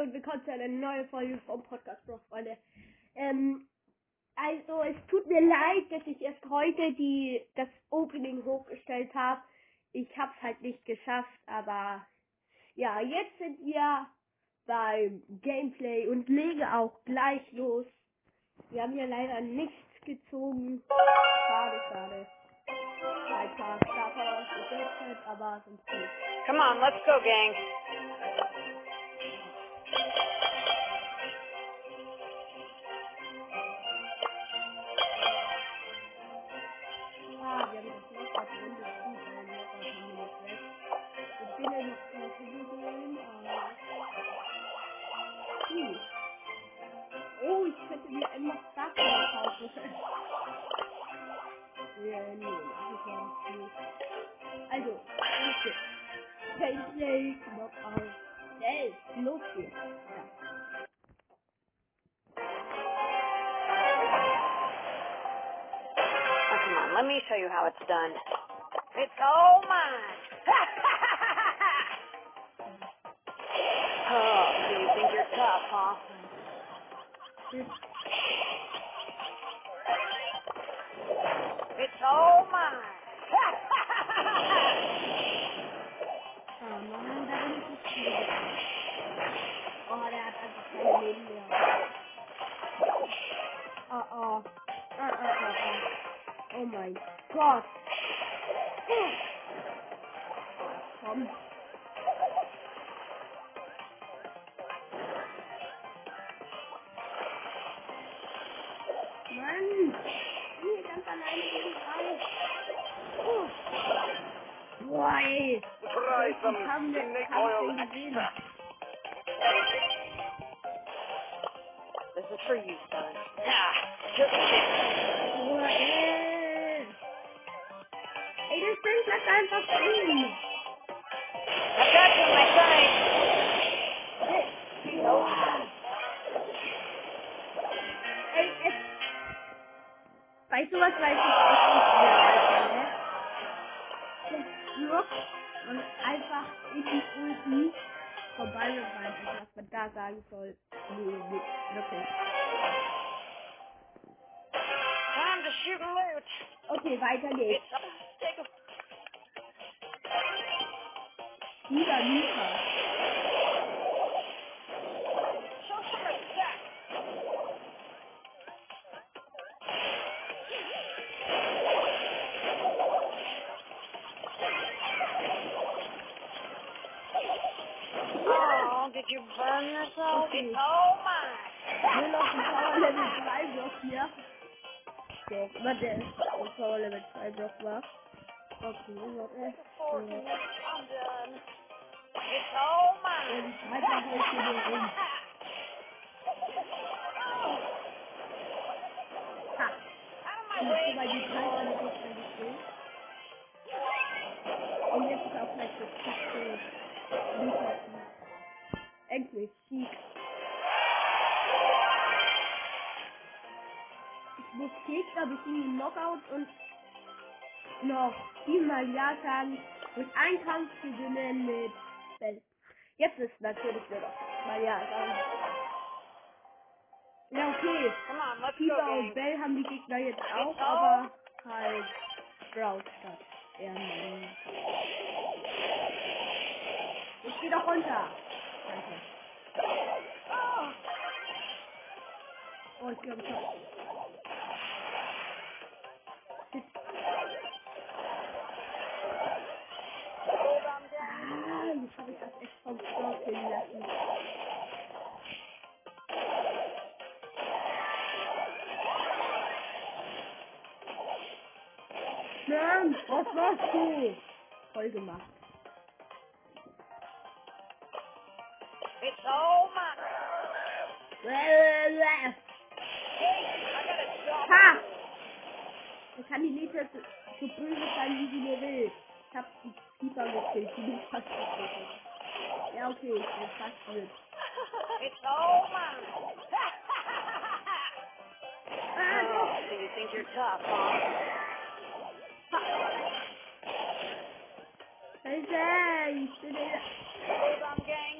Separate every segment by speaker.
Speaker 1: Und willkommen zu einer neuen Folge vom Podcast Bro, Freunde. Ähm, also es tut mir leid, dass ich erst heute die das Opening hochgestellt habe. Ich hab's halt nicht geschafft, aber ja, jetzt sind wir beim Gameplay und legen auch gleich los. Wir haben hier leider nichts gezogen. Schade, schade. Ein paar Starter aber sonst nicht.
Speaker 2: Come on, let's go, gang.
Speaker 1: Äh, nee, mach ich ja nicht. Also, bitte. Gameplay, Knockout. Schnell, los geht's. Ja.
Speaker 2: Oh, come on, let me show you how it's done. It's all mine. oh, so you think you're tough, huh?
Speaker 1: Gott.
Speaker 2: My sight.
Speaker 1: Ey, boah. Ey, es... Bei sowas weiß ich echt nicht mehr weiter, ne? Der wirkt und einfach in die Ulti von Byron rein, also was man da sagen soll. Nee, nee, wirklich.
Speaker 2: Time to shoot and loot.
Speaker 1: Okay, weiter geht's. Lieber Mika.
Speaker 2: show some respect. Oh, did you burn yourself?
Speaker 1: Okay.
Speaker 2: It's all mine.
Speaker 1: Nur noch ein Power Level 3 Block hier. Doch, warte, der Power Level 2 Block war. Okay, warte.
Speaker 2: Four
Speaker 1: So. Ja,
Speaker 2: mine.
Speaker 1: die treibt halt hier so weit die Zeit alle
Speaker 2: Lord.
Speaker 1: Gegner gekillt. Und jetzt ist auch gleich das Mika-Sieg. Endlich, Sieg. Ich muss Gegner besiegen im Knockout und noch viermal Ja sagen und einen Kampf gewinnen mit Bell. Jetzt ist natürlich noch mal Ja sagen. Ja, okay.
Speaker 2: On,
Speaker 1: und. Bell haben die Gegner jetzt auch, aber halt Sprout statt Ehrenmann. Jetzt geh doch runter. Danke. Oh, ich glaube, ich hab. Habe ich das echt vom Sprout killen lassen. Was machst du? Voll gemacht.
Speaker 2: It's all mine.
Speaker 1: Ha!
Speaker 2: I got a job.
Speaker 1: Er kann die so, so böse sein, wie sie nur will. okay, you.
Speaker 2: it's oh, so you think you're tough, huh?
Speaker 1: Hey, Jay, you should that.
Speaker 2: Hold on, gang.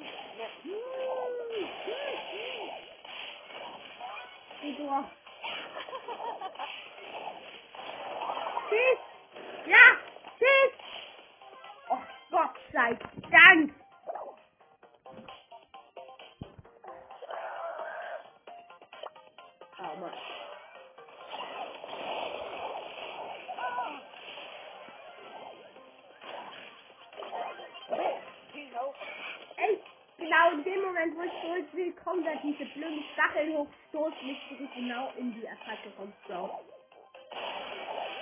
Speaker 1: Dem Moment, wo ich zurück will, kommt da diese blöden Stacheln hoch, stoßt mich zurück genau in die Attacke vom Sprout.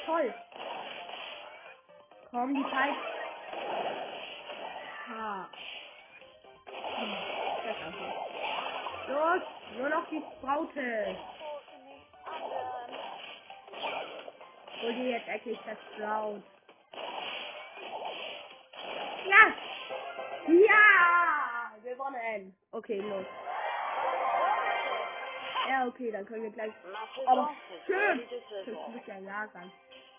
Speaker 1: Toll. Komm, die Zeit. Ha. Hm, das auch. Los, nur noch die
Speaker 2: done.
Speaker 1: Hol dir jetzt endlich das Sprout. Ja! Ja! Gewonnen! Okay, los. Ja, okay, dann können wir gleich. Aber schön! Das muss ja ja sein.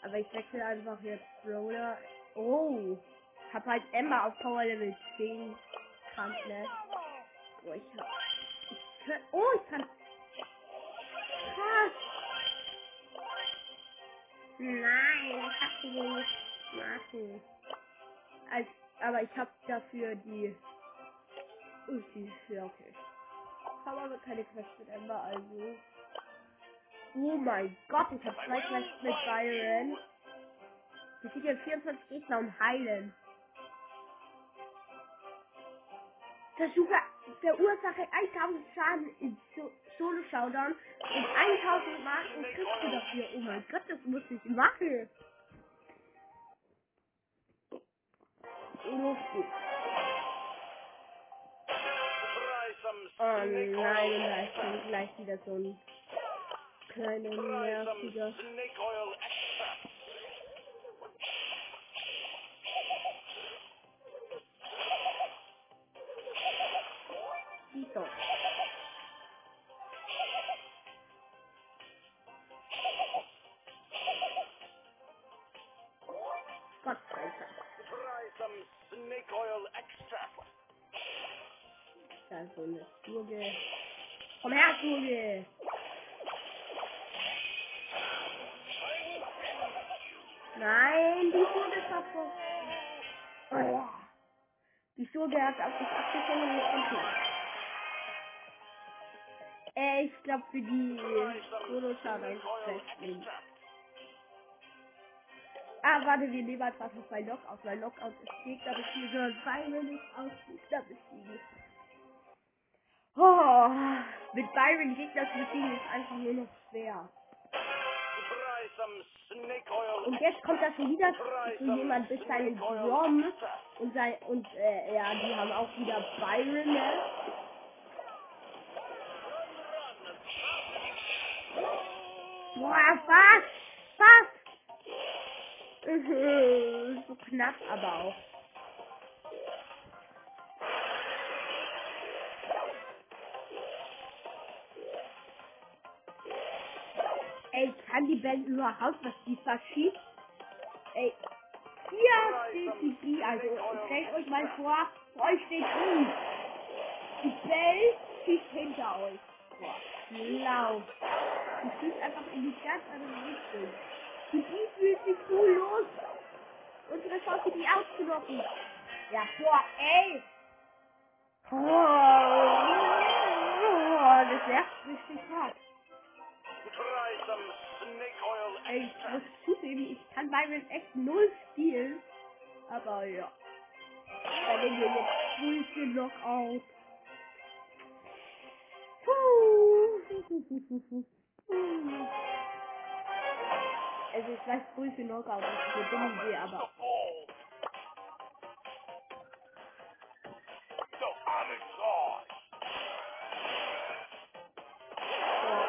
Speaker 1: Aber ich wechsle einfach jetzt Brawler. Oh! Hab halt Emma auf Power Level 10. Krank, ne? Oh, ich hab. Ich kann, oh, ich kann. Krass! Nein, das kannst du wohl nicht machen. Als, aber ich hab dafür die. Ulti. Ja, okay. Hab aber keine Quest mit Emma, also. Oh mein Gott, ich hab zwei Quests mit Byron. Wir kriegen jetzt 24 Gegner und heilen. Versuche verursache 1000 Schaden in so Solo Showdown und 1000 Marken kriegst du dafür. Oh mein Gott, das muss ich machen. Lustig.
Speaker 3: Try
Speaker 1: Oh nein, dann gleich wieder so ein kleiner nerviger. Ist so eine Schurge. Komm her, Schurge! Nein, die ist davor. Oh. Die Schurge hat auf dich abgeschossen und nicht. Äh, ich glaube für die Wrestling.
Speaker 3: extract.
Speaker 1: Ah, warte, wir nehmen einfach noch bei Lockout, weil Lockout ist Gegner besiegen, Byron ist auch Gegner besiegen. Mit Byron Gegner zu besiegen ist einfach nur noch schwer. Und jetzt kommt da schon wieder
Speaker 3: some
Speaker 1: jemand mit seinen
Speaker 3: extract.
Speaker 1: und sein und äh, ja, die haben auch wieder Byron, ne? Boah? Was? Mhm, so knapp aber auch. Die Band überhaupt, was die verschiebt? Ey, hier steht die Bee, also stellt euch mal vor, vor euch steht Bee. Die Bell schießt hinter euch. Boah, schlau. Die schießt einfach in die ganz andere Richtung. Die Bee fühlt sich cool los. Unsere Chance, die auszulocken. Ja, boah, ey. Oh, das nervt richtig hart. Ich muss zugeben, ich kann Byron echt null spielen. Aber ja. Dann nehmen wir jetzt Pulse Knockout. Puh. Also ich weiß, Pulse Knockout ist eine dumme Idee, aber oh,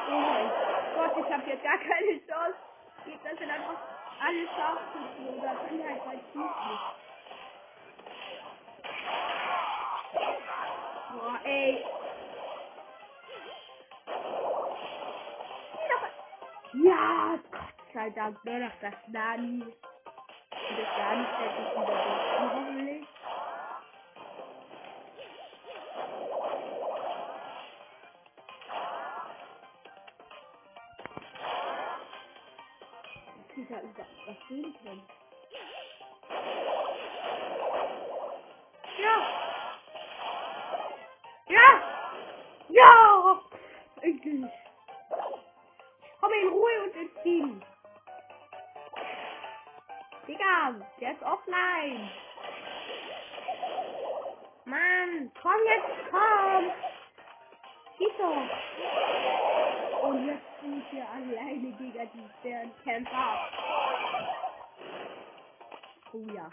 Speaker 1: mein Gott, ich habe jetzt gar keine Chance. Gegner sind einfach alle Scharfschützen oder sind halt bei Schießen. Boah, ey. Ja, Gott sei Dank, nur noch das Nani. Und das Nani stellt sich wieder durch, hoffentlich. Überfüllen können. Ja! Ja! Ja! Endlich! Komm in Ruhe und Team! Digga, der ist offline! Mann, komm jetzt, komm! Schieß doch! Und jetzt ich hier alleine gegen die Sternkämpfer. Oh ja.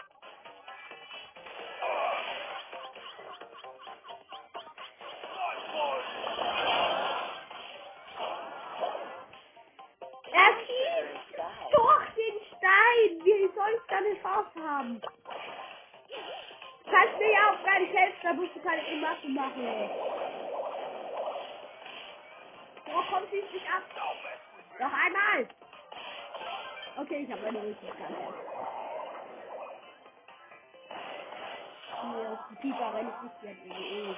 Speaker 1: Er schießt durch den Stein! Wie soll ich da eine Chance haben? Du kannst mir ja auch gar nicht helfen, da musst du keine Gemasse machen, ey. Wo kommt sie nicht ab? Noch einmal! Okay, ich habe meine. Mir Pieper, wenn ich nicht jetzt irgendwie.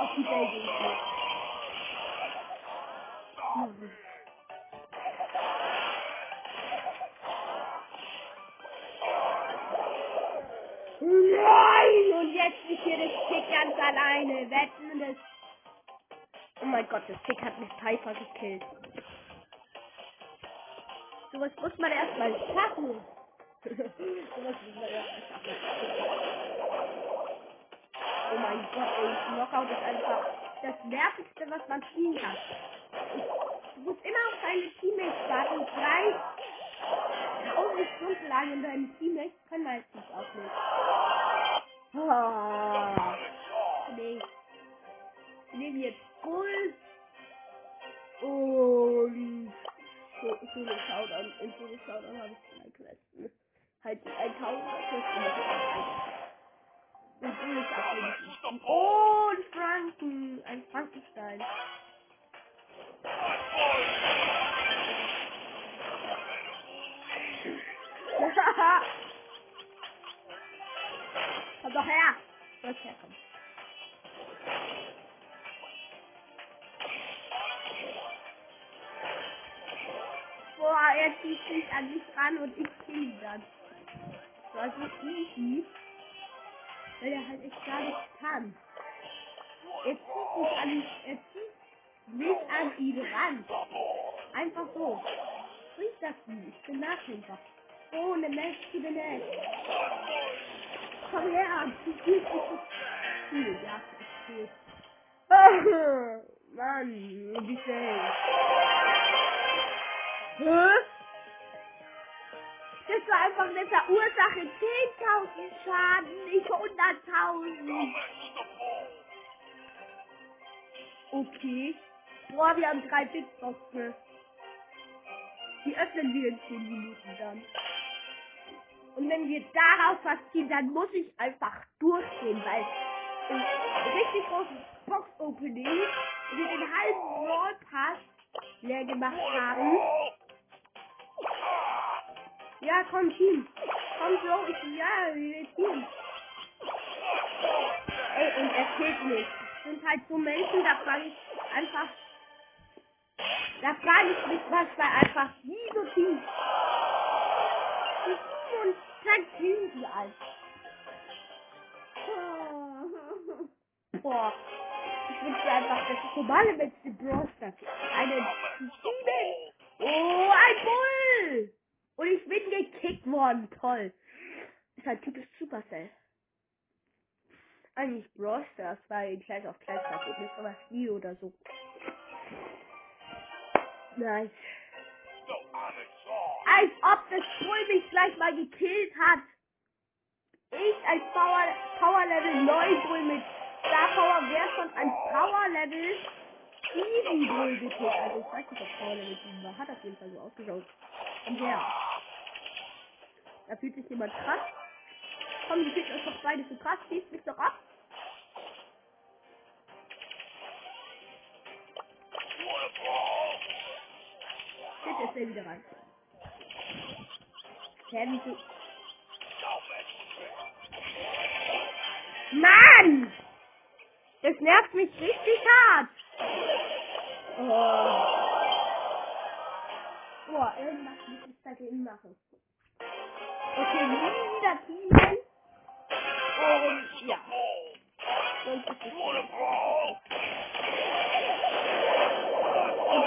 Speaker 1: Auf die gehe ich nicht. Nein! Und jetzt ist hier das Tick ganz alleine. Wetten das. Oh mein Gott, das Tick hat mich Piper gekillt. Sowas muss man erstmal schaffen. Sowas muss man erstmal schaffen. Oh mein Gott, ey, Knockout ist einfach das nervigste, was man spielen kann. Du musst immer auf deine Teammates warten. Drei tausend Stunden lang und deine Teammates können halt nicht aufnehmen. Ah, nee. Nehmen jetzt In Solo Showdown habe ich zwei Questen. Halt die 1000 Questen muss ich auch ein. Und Solo Showdown. Und Franken. Ein Frankenstein. Komm doch her! Soll's herkommen. An mich ran und ich kill ihn dann. War so easy. Weil er halt echt gar nichts kann. Er zieht mich an, er zieht mich an ihn ran. Einfach so. Bringt das nicht. Ich bin Nachkämpfer. Ohne Match zu den Match. Komm her, du spielst dich so cool. Ja, ist cool. Mann, wie schnell. Hä? Einfach eine Verursache 10.000 Schaden, nicht 100.000. Okay. Boah, wir haben drei Big Boxen. Die öffnen wir in 10 Minuten dann. Und wenn wir daraus was ziehen, dann muss ich einfach durchgehen, weil ein richtig großes Box-Opening wir den halben Brawl Pass leer gemacht haben. Ja, komm, Team. Komm so, ich, ja, wir Team. Ey, und er killt mich. Das sind halt so Menschen, da frage ich einfach, da frage ich mich, was da einfach, wie so Team. Und zack, killen die alt. Boah. Ich wünschte einfach, dass ich normale Brawl Stars einen Team. Oh, ein Bull! Und ich bin gekickt worden. Toll. Ist halt typisch Supercell. Eigentlich Brawl Stars, weil Clash of Clash passiert nicht, aber nie oder so. Nice. Als ob das Bull mich gleich mal gekillt hat. Ich als Power, Power Level 9 Bull mit Star Power wäre schon ein Power Level 7 Bull gekillt. Also ich weiß nicht, ob Power Level 7 war. Hat auf jeden Fall so ausgeschaut. Und her. Da fühlt sich jemand krass. Komm, die fühlt euch doch beide so krass. Schießt mich doch ab. Shit, ist der wieder rein. Hä, wieso? Mann! Das nervt mich richtig hart. Oh. Boah, irgendwas muss ich dagegen machen. Okay, nie wieder teamen. Und ja? Und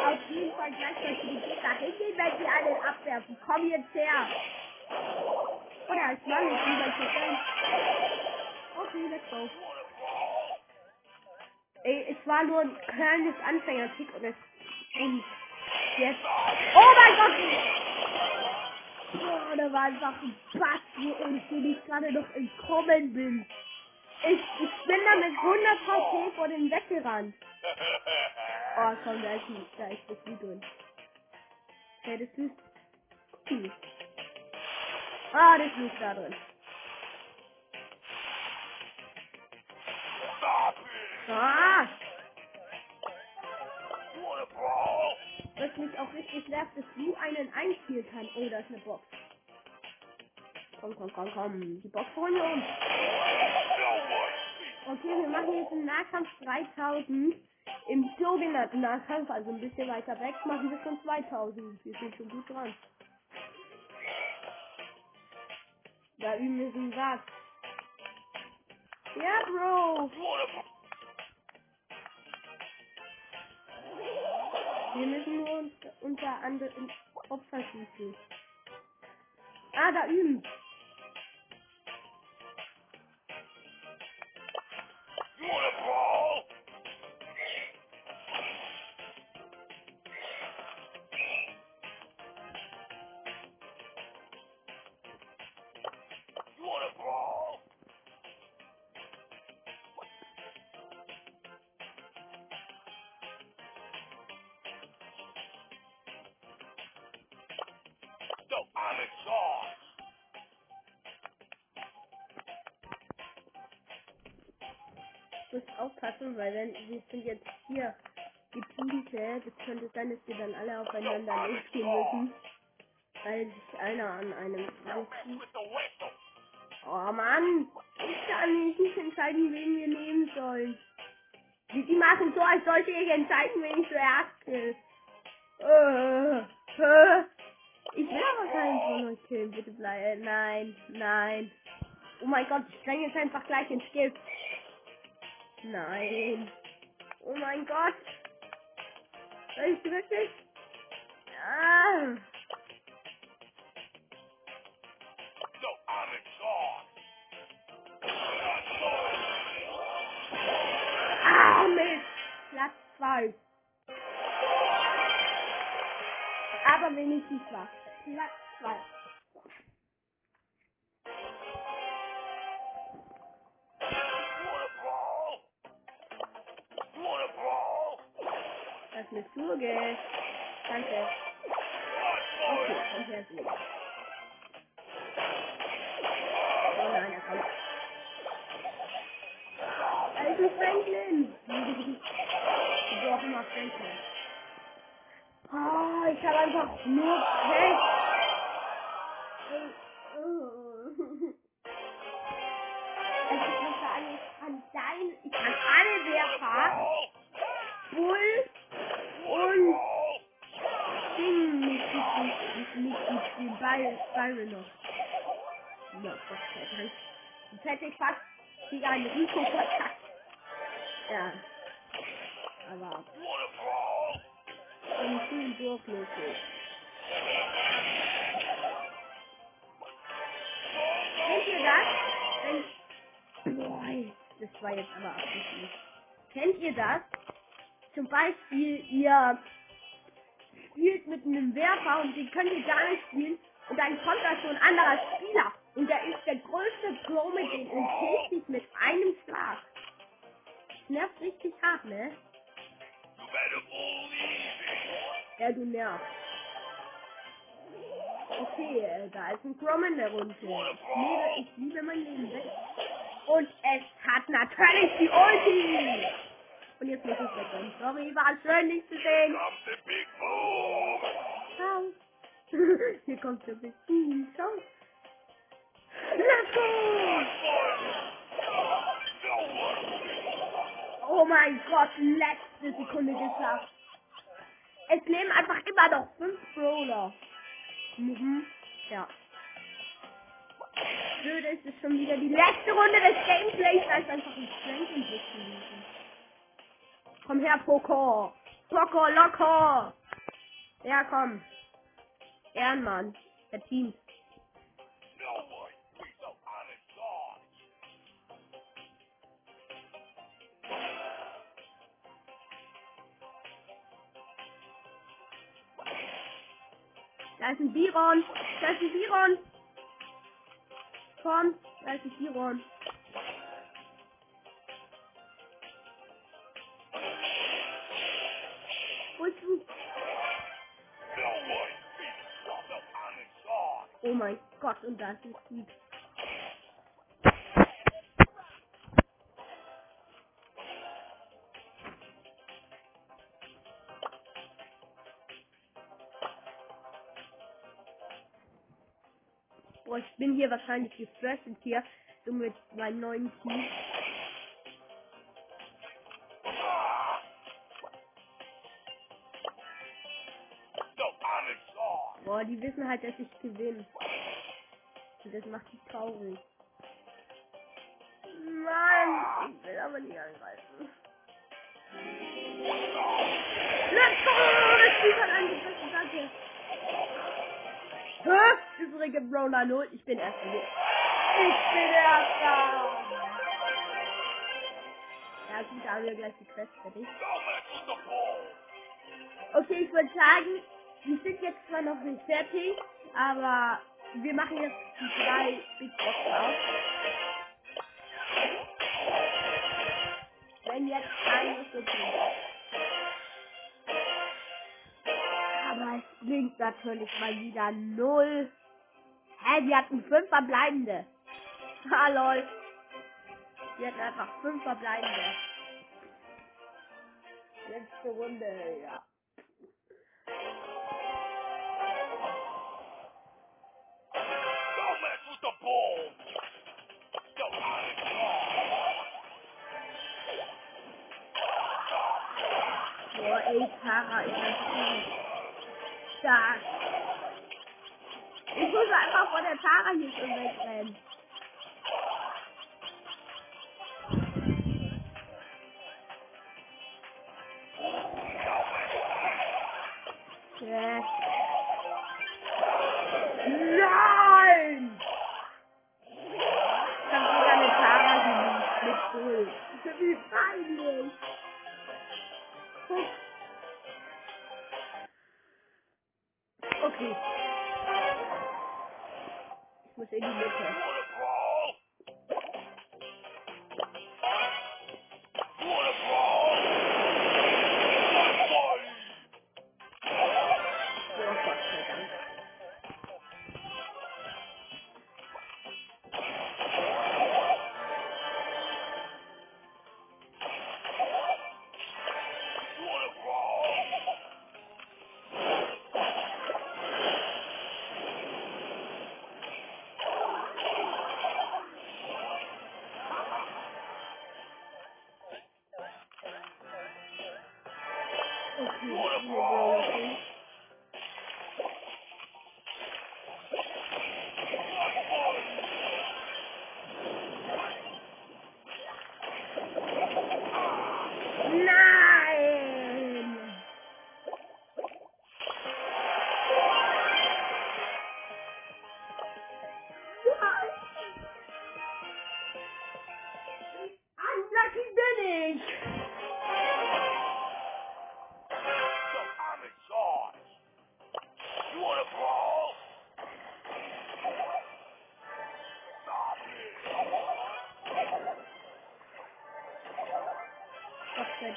Speaker 1: auf jeden Fall gleich sollte die Gegner hingehen, wenn sie einen abwerfen. Komm jetzt her. Oder als Mann ist lieber zu sein. Okay, let's go. Ey, es war nur ein kleines Anfängerkick und es und jetzt. Oh mein Gott! Boah, da war einfach ein Pass, wo ich gerade noch entkommen bin. Ich, ich bin da mit 100 HP vor dem weggerannt. Oh, komm, da ist, ein- da ist das Lied drin. Okay, das ist cool. Ah, das ist da drin. Ah! Was mich auch richtig nervt, dass du einen einziehen kann. Oh, da ist eine Box. Komm, komm, komm, komm. Die Box holen wir uns. Okay, wir machen jetzt im Nahkampf 3000. Im sogenannten Nahkampf, also ein bisschen weiter weg, machen wir schon 2000. Wir sind schon gut dran. Da üben wir so einen Satz. Ja, Bro. Wir müssen nur unter anderem Opfer schießen. Ah, da üben.
Speaker 3: You
Speaker 1: musst aufpassen, weil wenn wir sind jetzt hier die Teamte, das könnte sein, dass wir dann alle aufeinander losgehen müssen. Weil sich einer an einem
Speaker 3: whistle.
Speaker 1: Oh Mann, ich kann mich nicht entscheiden, wen wir nehmen sollen. Die, die machen so, als sollte ich entscheiden, wen ich zuerst kill. Äh, äh. Ich will aber keinen von euch killen, bitte bleib. Nein, nein. Oh mein Gott, ich spreng jetzt einfach gleich ins Gift. Nein. Oh mein Gott. Soll ich wirklich? Ah. Ah, Mist. Platz 2. Aber wenigstens was. Platz 2. Das ist eine Zurge. Danke. Okay, komm her, Zurge. Oh nein, er kommt. Also Franklin. Wieso auch immer Franklin. Ah, ich habe einfach nur Pech. Also ich kann sagen, ich kann dein, ich kann alle Werfer? Bull nicht nicht mitspielen. Byron, Byron noch. Na, Gott sei Dank. Jetzt hätte ich fast gegen einen Rico verkackt. Ja. Aber schon schön durchlässig. Kennt ihr das? Wenn. Boah, das war jetzt aber abgeschlossen. Kennt ihr das? Zum Beispiel, ihr spielt mit einem Werfer und den könnt ihr gar nicht spielen und dann kommt da so ein anderer Spieler und der ist der größte Pro mit dem und killt sich mit einem Schlag. Das nervt richtig hart, ne? Ja, du nervst. Okay, äh, da ist ein Chrome in der Runde. Ich liebe, ich liebe mein Leben weg. Und es hat natürlich die Ulti. Und jetzt muss ich wegrennen. Sorry, war schön, dich zu sehen. Hier kommt der Boom. Ciao. Let's go. Oh mein Gott, letzte Sekunde geschafft. Es leben einfach immer noch fünf Brawler. Mhm. Ja. Blöde ist es schon wieder die letzte Runde des Gameplays, als einfach ein Strength und liegen. Komm her, Poco. Poco, locker. Ja, komm. Ehrenmann. Der Team. Da ist ein Biron. Da ist ein Biron. Komm, da ist ein Biron. Gott, und da ist Sieg. Boah, ich bin hier wahrscheinlich gefresht hier, so mit meinem neuen Team. Boah, die wissen halt, dass ich gewinne. Das macht mich traurig. Mann, ich will aber nicht angreifen. Let's go! Das Spiel hat angegriffen, danke. Hä? Übrige Brawler 0, ich bin erster. Ich bin erster! Ja gut, da haben wir gleich die Quest fertig. Okay, ich würde sagen, wir sind jetzt zwar noch nicht fertig, aber wir machen jetzt die drei Big Boxen auf. Wenn jetzt keine so. Aber es blinkt natürlich mal wieder null. Hä, wir hatten fünf verbleibende. Ha, lol. Wir hatten einfach fünf verbleibende. Letzte Runde, ja. Boah, ey, Tara ist einfach stark. Ich muss einfach von der Tara hier schon wegrennen. Ja. Muss in die Mitte.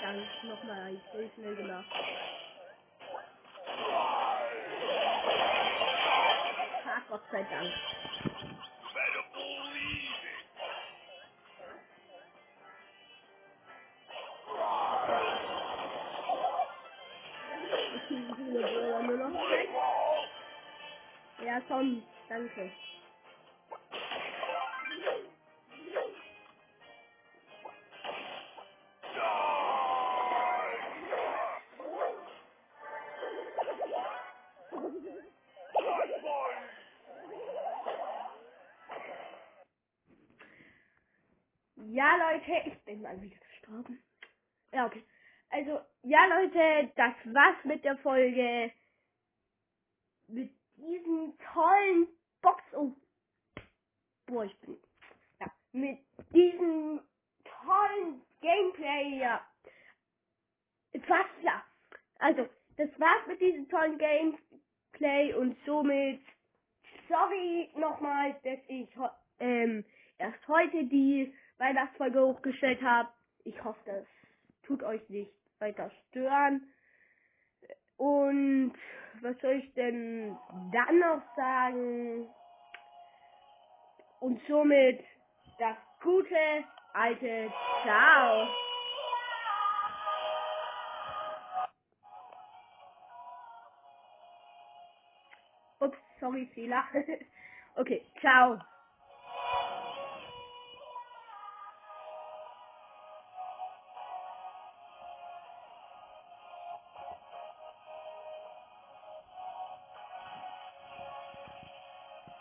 Speaker 1: Dank, nochmal so schnell gemacht. Ah, Gott sei Dank.
Speaker 3: You better believe
Speaker 1: wieder gestorben. Ja, okay. Also, ja, Leute, das war's mit der Folge. Mit diesem tollen Box. Oh. Boah, ich bin. Ja, mit diesem tollen Gameplay. Ja. Fast ja. Also, das war's mit diesem tollen Gameplay und somit. Sorry nochmal, dass ich ähm, erst heute die Weihnachtsfolge hochgestellt habe. Ich hoffe, das tut euch nicht weiter stören. Und was soll ich denn dann noch sagen? Und somit das gute alte Ciao. Ups, sorry, Fehler. okay, ciao.